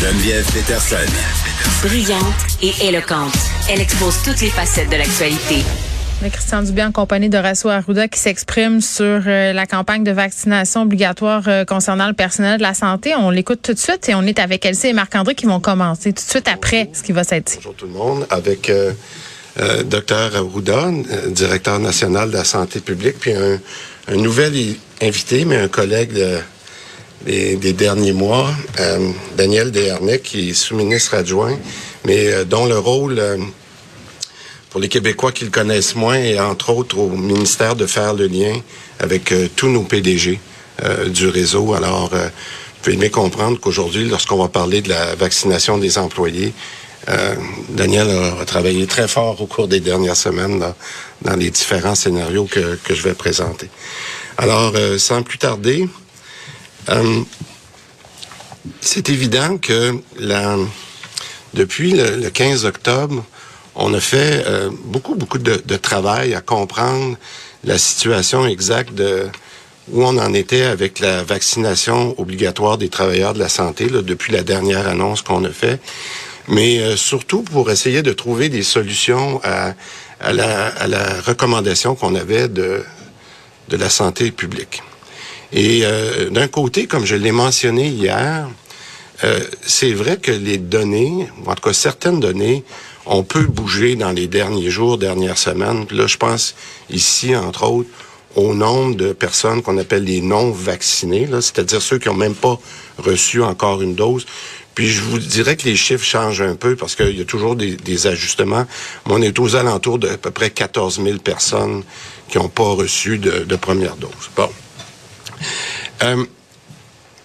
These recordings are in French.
Geneviève Peterson. Brillante et éloquente, elle expose toutes les facettes de l'actualité. Christian Dubé en compagnie de Rasso Arruda qui s'exprime sur euh, la campagne de vaccination obligatoire euh, concernant le personnel de la santé. On l'écoute tout de suite et on est avec Elsie et Marc-André qui vont commencer tout de suite après ce qui va s'être Bonjour tout le monde. Avec euh, Dr Arruda, directeur national de la santé publique, puis un, un nouvel invité, mais un collègue de, des, des, derniers mois, Daniel Desharnais, qui est sous-ministre adjoint, mais dont le rôle pour les Québécois qui le connaissent moins, et entre autres au ministère de faire le lien avec euh, tous nos PDG euh, du réseau. Alors, euh, vous pouvez bien comprendre qu'aujourd'hui, lorsqu'on va parler de la vaccination des employés, Daniel a, travaillé très fort au cours des dernières semaines dans les différents scénarios que, que, je vais présenter. Alors, sans plus tarder, c'est évident que la, depuis le, le 15 octobre, on a fait euh, beaucoup, beaucoup de, travail à comprendre la situation exacte de où on en était avec la vaccination obligatoire des travailleurs de la santé là, depuis la dernière annonce qu'on a fait, mais euh, surtout pour essayer de trouver des solutions à, à, la, à la, recommandation qu'on avait de, de la santé publique. Et euh, d'un côté, comme je l'ai mentionné hier, euh, c'est vrai que les données, ou en tout cas certaines données, on peut bouger dans les derniers jours, dernières semaines. Là, je pense ici, entre autres, au nombre de personnes qu'on appelle les non-vaccinés, c'est-à-dire ceux qui n'ont même pas reçu encore une dose. Puis je vous dirais que les chiffres changent un peu parce qu'il y a toujours des, ajustements. Mais on est aux alentours de peu près 14 000 personnes qui n'ont pas reçu de, de, première dose. Bon. Euh,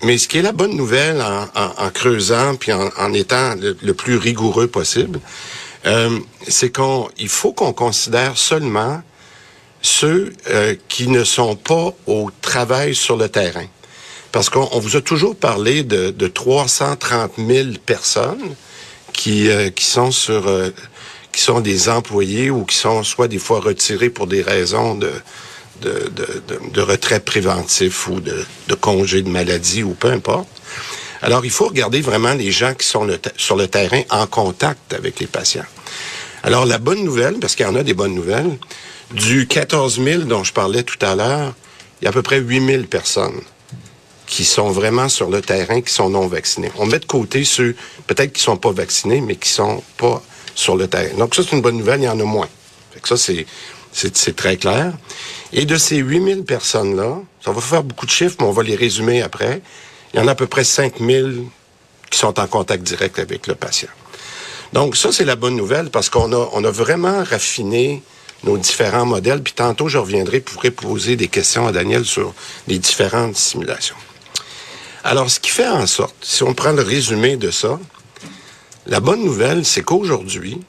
mais ce qui est la bonne nouvelle en, creusant puis en, étant le, plus rigoureux possible, euh, c'est qu'on, il faut qu'on considère seulement ceux euh, qui ne sont pas au travail sur le terrain. Parce qu'on vous a toujours parlé de, de 330 000 personnes qui, qui sont sur qui sont des employés ou qui sont soit des fois retirés pour des raisons de, de, retrait préventif ou de, congé de maladie ou peu importe. Alors, il faut regarder vraiment les gens qui sont sur le terrain en contact avec les patients. Alors, la bonne nouvelle, parce qu'il y en a des bonnes nouvelles, du 14 000 dont je parlais tout à l'heure, il y a à peu près 8 000 personnes qui sont vraiment sur le terrain, qui sont non vaccinés. On met de côté ceux, peut-être qui sont pas vaccinés, mais qui sont pas sur le terrain. Donc, ça, c'est une bonne nouvelle, il y en a moins. Ça, c'est, c'est, très clair. Et de ces 8000 personnes-là, ça va faire beaucoup de chiffres, mais on va les résumer après. Il y en a à peu près 5000 qui sont en contact direct avec le patient. Donc, ça, c'est la bonne nouvelle parce qu'on a, a vraiment raffiné nos différents modèles. Puis tantôt, je reviendrai pour poser des questions à Daniel sur les différentes simulations. Alors, ce qui fait en sorte, si on prend le résumé de ça, la bonne nouvelle, c'est qu'aujourd'hui,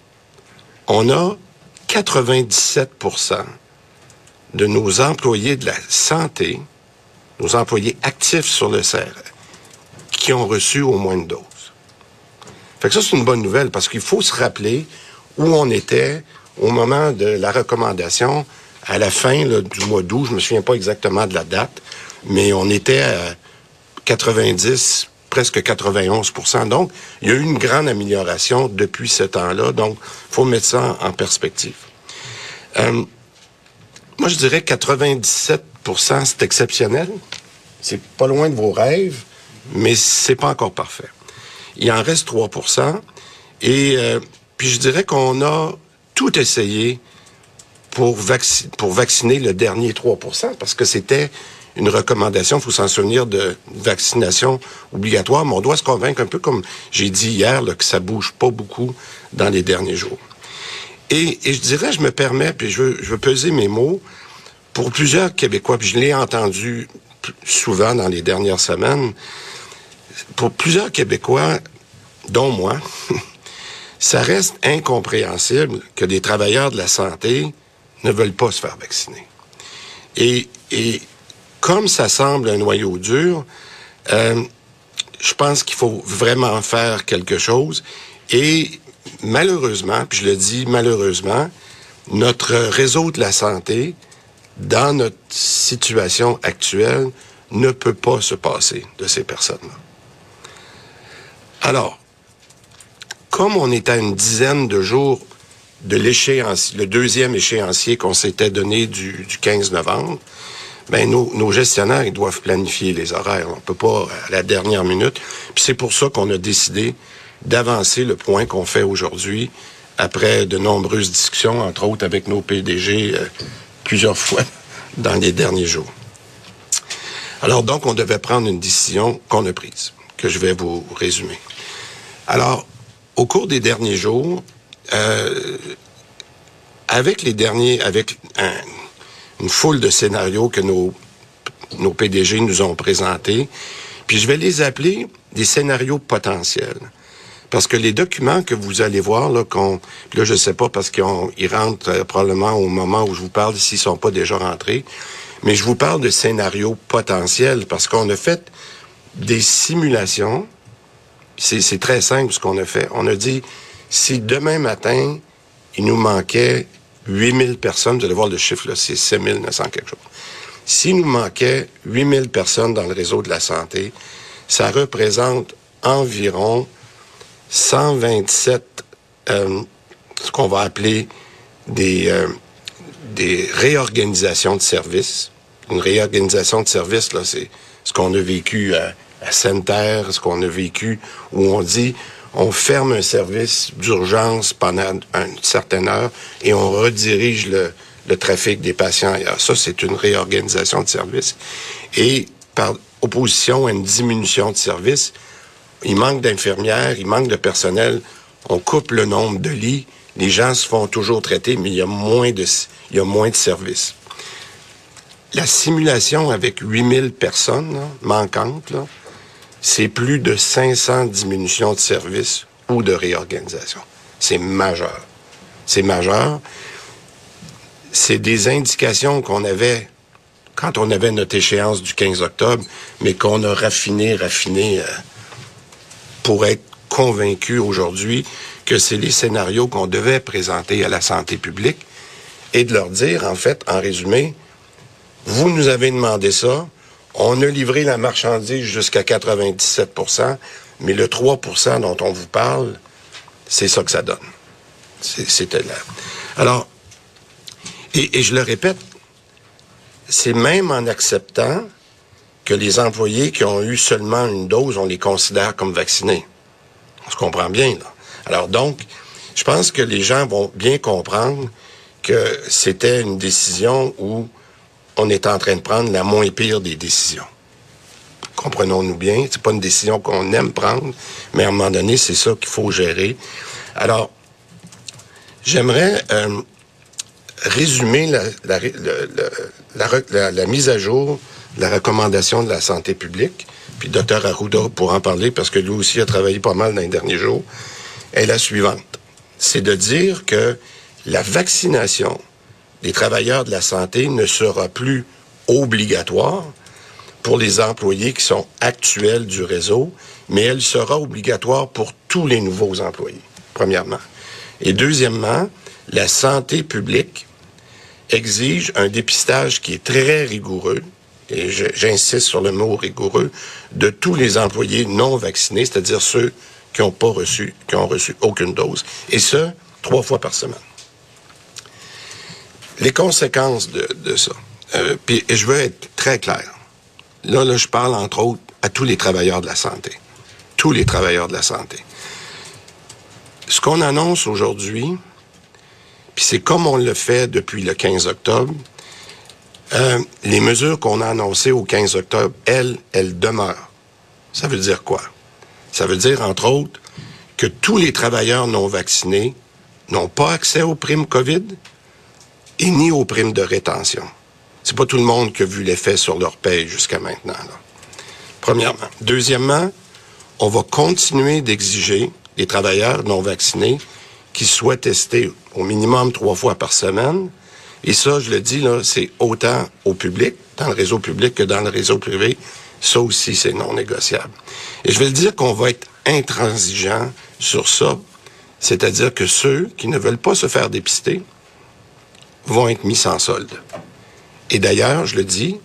on a 97% de nos employés de la santé, nos employés actifs sur le CRE, qui ont reçu au moins une dose. Fait que ça, c'est une bonne nouvelle parce qu'il faut se rappeler où on était au moment de la recommandation à la fin du mois d'août. Je me souviens pas exactement de la date, mais on était à 90, presque 91% Donc, il y a eu une grande amélioration depuis ce temps-là. Donc, faut mettre ça en, perspective. Euh, moi, je dirais 97% c'est exceptionnel. C'est pas loin de vos rêves, mais c'est pas encore parfait. Il en reste 3% Et euh, puis je dirais qu'on a tout essayé pour, pour vacciner le dernier 3% parce que c'était une recommandation, il faut s'en souvenir, de vaccination obligatoire, mais on doit se convaincre un peu comme j'ai dit hier, là, que ça bouge pas beaucoup dans les derniers jours. Et, et je dirais, je me permets, puis je veux, je veux peser mes mots, pour plusieurs Québécois, puis je l'ai entendu souvent dans les dernières semaines, pour plusieurs Québécois, dont moi, ça reste incompréhensible que des travailleurs de la santé ne veulent pas se faire vacciner. Et, et comme ça semble un noyau dur, euh, je pense qu'il faut vraiment faire quelque chose. Et malheureusement, puis je le dis malheureusement, notre réseau de la santé, dans notre situation actuelle, ne peut pas se passer de ces personnes-là. Alors, comme on est à une dizaine de jours de l'échéancier, le deuxième échéancier qu'on s'était donné du, 15 novembre, ben nos, gestionnaires ils doivent planifier les horaires. On peut pas à la dernière minute. Puis c'est pour ça qu'on a décidé d'avancer le point qu'on fait aujourd'hui après de nombreuses discussions, entre autres avec nos PDG euh, plusieurs fois dans les derniers jours. Alors donc, on devait prendre une décision qu'on a prise, que je vais vous résumer. Alors, au cours des derniers jours, euh, avec les derniers, avec une foule de scénarios que nos, nos PDG nous ont présentés, puis je vais les appeler des scénarios potentiels. Parce que les documents que vous allez voir, là, qu'on, là, je sais pas parce qu'ils rentrent euh, probablement au moment où je vous parle s'ils sont pas déjà rentrés, mais je vous parle de scénarios potentiels parce qu'on a fait des simulations. C'est très simple ce qu'on a fait. On a dit, si demain matin, il nous manquait 8000 personnes, vous allez voir le chiffre, là, c'est 7900 quelque chose. S'il nous manquait 8000 personnes dans le réseau de la santé, ça représente environ 127, euh, ce qu'on va appeler des, euh, des réorganisations de services. Une réorganisation de services, là, c'est ce qu'on a vécu à, à Center, ce qu'on a vécu où on dit on ferme un service d'urgence pendant une certaine heure et on redirige le, trafic des patients ailleurs. Ça, c'est une réorganisation de service. Et par opposition à une diminution de service, il manque d'infirmières, il manque de personnel, on coupe le nombre de lits, les gens se font toujours traiter, mais il y a moins de, services. La simulation avec 8000 personnes manquantes, c'est plus de 500 diminutions de services ou de réorganisation. C'est majeur. C'est majeur. C'est des indications qu'on avait quand on avait notre échéance du 15 octobre, mais qu'on a raffiné, raffiné. Euh, pour être convaincu aujourd'hui que c'est les scénarios qu'on devait présenter à la santé publique et de leur dire, en fait, en résumé, vous nous avez demandé ça, on a livré la marchandise jusqu'à 97% mais le 3% dont on vous parle, c'est ça que ça donne. C'était là. Alors, et, et je le répète, c'est même en acceptant que les employés qui ont eu seulement une dose, on les considère comme vaccinés. On se comprend bien, là. Alors donc, je pense que les gens vont bien comprendre que c'était une décision où on est en train de prendre la moins pire des décisions. Comprenons-nous bien, c'est pas une décision qu'on aime prendre, mais à un moment donné, c'est ça qu'il faut gérer. Alors, j'aimerais euh, résumer la, mise à jour la recommandation de la santé publique, puis Dr Arruda pour en parler parce que lui aussi a travaillé pas mal dans les derniers jours, est la suivante. C'est de dire que la vaccination des travailleurs de la santé ne sera plus obligatoire pour les employés qui sont actuels du réseau, mais elle sera obligatoire pour tous les nouveaux employés, premièrement. Et deuxièmement, la santé publique exige un dépistage qui est très rigoureux, et j'insiste sur le mot rigoureux, de tous les employés non vaccinés, c'est-à-dire ceux qui n'ont pas reçu, qui ont reçu aucune dose. Et ce, trois fois par semaine. Les conséquences de, ça. Euh, puis, je veux être très clair. Là, là, je parle entre autres à tous les travailleurs de la santé. Tous les travailleurs de la santé. Ce qu'on annonce aujourd'hui, puis c'est comme on le fait depuis le 15 octobre, euh, les mesures qu'on a annoncées au 15 octobre, elles, elles demeurent. Ça veut dire quoi? Ça veut dire, entre autres, que tous les travailleurs non vaccinés n'ont pas accès aux primes COVID? Et ni aux primes de rétention. C'est pas tout le monde qui a vu l'effet sur leur paye jusqu'à maintenant. Premièrement. Deuxièmement, on va continuer d'exiger des travailleurs non vaccinés qui soient testés au minimum trois fois par semaine et ça, je le dis, là, c'est autant au public, dans le réseau public que dans le réseau privé. Ça aussi, c'est non négociable. Et je vais le dire qu'on va être intransigeant sur ça. C'est-à-dire que ceux qui ne veulent pas se faire dépister vont être mis sans solde. Et d'ailleurs, je le dis,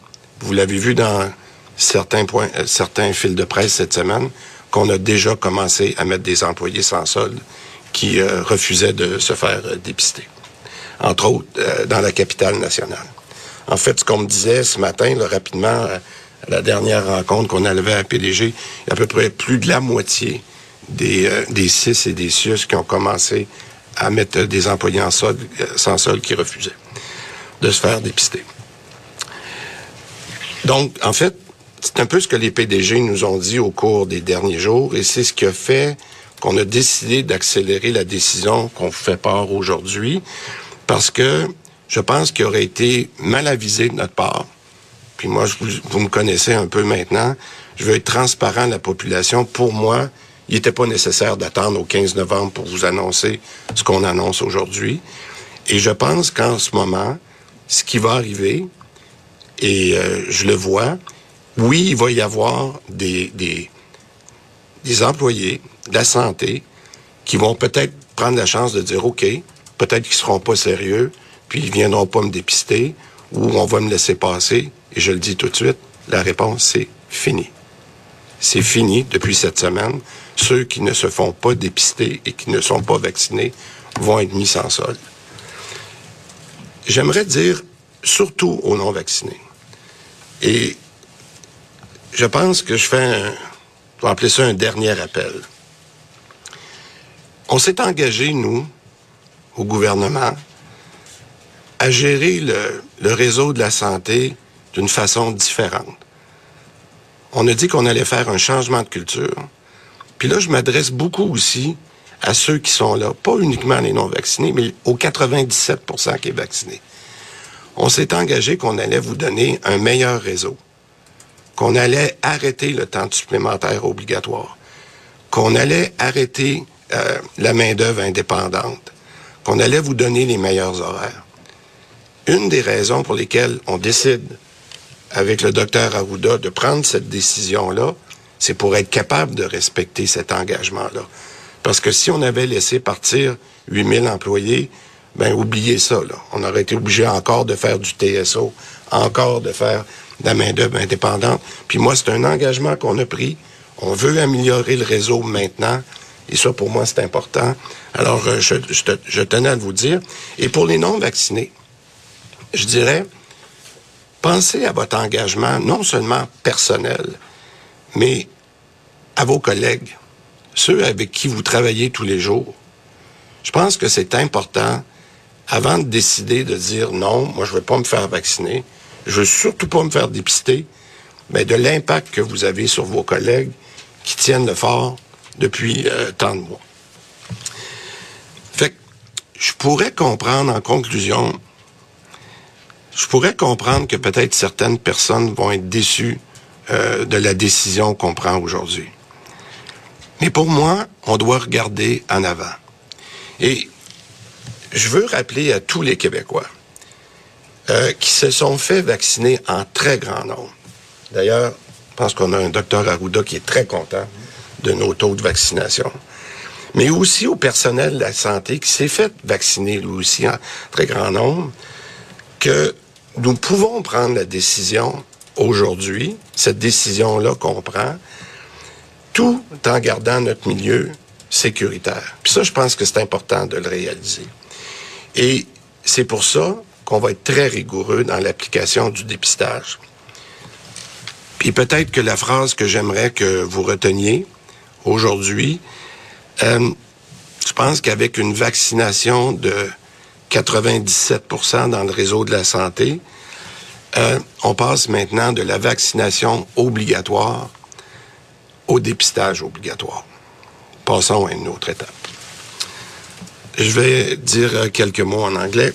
vous l'avez vu dans certains points, euh, certains fils de presse cette semaine, qu'on a déjà commencé à mettre des employés sans solde qui euh, refusaient de se faire euh, dépister, entre autres dans la capitale nationale. En fait, ce qu'on me disait ce matin, là, rapidement, à la dernière rencontre qu'on avait à PDG, il y a à peu près plus de la moitié des, des CIS et des CIUS qui ont commencé à mettre des employés en solde, sans solde qui refusaient de se faire dépister. Donc, en fait, c'est un peu ce que les PDG nous ont dit au cours des derniers jours et c'est ce qui a fait qu'on a décidé d'accélérer la décision qu'on fait part aujourd'hui parce que je pense qu'il aurait été mal avisé de notre part. Puis moi, vous, vous me connaissez un peu maintenant. Je veux être transparent à la population. Pour moi, il n'était pas nécessaire d'attendre au 15 novembre pour vous annoncer ce qu'on annonce aujourd'hui. Et je pense qu'en ce moment, ce qui va arriver, et euh, je le vois, oui, il va y avoir des, des, des employés de la santé qui vont peut-être prendre la chance de dire, OK, peut-être qu'ils seront pas sérieux, puis ils viendront pas me dépister, ou on va me laisser passer. Et je le dis tout de suite, la réponse, c'est fini. C'est fini depuis cette semaine. Ceux qui ne se font pas dépister et qui ne sont pas vaccinés vont être mis sans solde. J'aimerais dire surtout aux non-vaccinés. Et je pense que je fais un, appeler ça un dernier appel. On s'est engagé, nous, au gouvernement, à gérer le réseau de la santé d'une façon différente. On a dit qu'on allait faire un changement de culture. Puis là, je m'adresse beaucoup aussi à ceux qui sont là, pas uniquement les non-vaccinés, mais aux 97 qui est vacciné. On s'est engagé qu'on allait vous donner un meilleur réseau qu'on allait arrêter le temps supplémentaire obligatoire, qu'on allait arrêter euh, la main-d'œuvre indépendante, qu'on allait vous donner les meilleurs horaires. Une des raisons pour lesquelles on décide avec le docteur Arruda de prendre cette décision-là, c'est pour être capable de respecter cet engagement-là. Parce que si on avait laissé partir 8000 employés, ben oubliez ça. Là. On aurait été obligé encore de faire du TSO, encore de faire de la main-d'œuvre indépendante. Puis moi, c'est un engagement qu'on a pris. On veut améliorer le réseau maintenant. Et ça, pour moi, c'est important. Alors, euh, je, je, tenais à vous dire. Et pour les non-vaccinés, je dirais, pensez à votre engagement, non seulement personnel, mais à vos collègues, ceux avec qui vous travaillez tous les jours. Je pense que c'est important, avant de décider de dire non, moi, je ne vais pas me faire vacciner, je veux surtout pas me faire dépister, mais de l'impact que vous avez sur vos collègues qui tiennent le fort depuis euh, tant de mois. Fait que je pourrais comprendre en conclusion, je pourrais comprendre que peut-être certaines personnes vont être déçues euh, de la décision qu'on prend aujourd'hui. Mais pour moi, on doit regarder en avant. Et je veux rappeler à tous les Québécois euh, qui se sont fait vacciner en très grand nombre. D'ailleurs, je pense qu'on a un docteur Arruda qui est très content de nos taux de vaccination. Mais aussi au personnel de la santé qui s'est fait vacciner lui aussi en très grand nombre, que nous pouvons prendre la décision aujourd'hui, cette décision-là qu'on prend, tout en gardant notre milieu sécuritaire. Puis ça, je pense que c'est important de le réaliser. Et c'est pour ça qu'on va être très rigoureux dans l'application du dépistage. Puis peut-être que la phrase que j'aimerais que vous reteniez aujourd'hui, euh, je pense qu'avec une vaccination de 97 dans le réseau de la santé, euh, on passe maintenant de la vaccination obligatoire au dépistage obligatoire. Passons à une autre étape. Je vais dire quelques mots en anglais.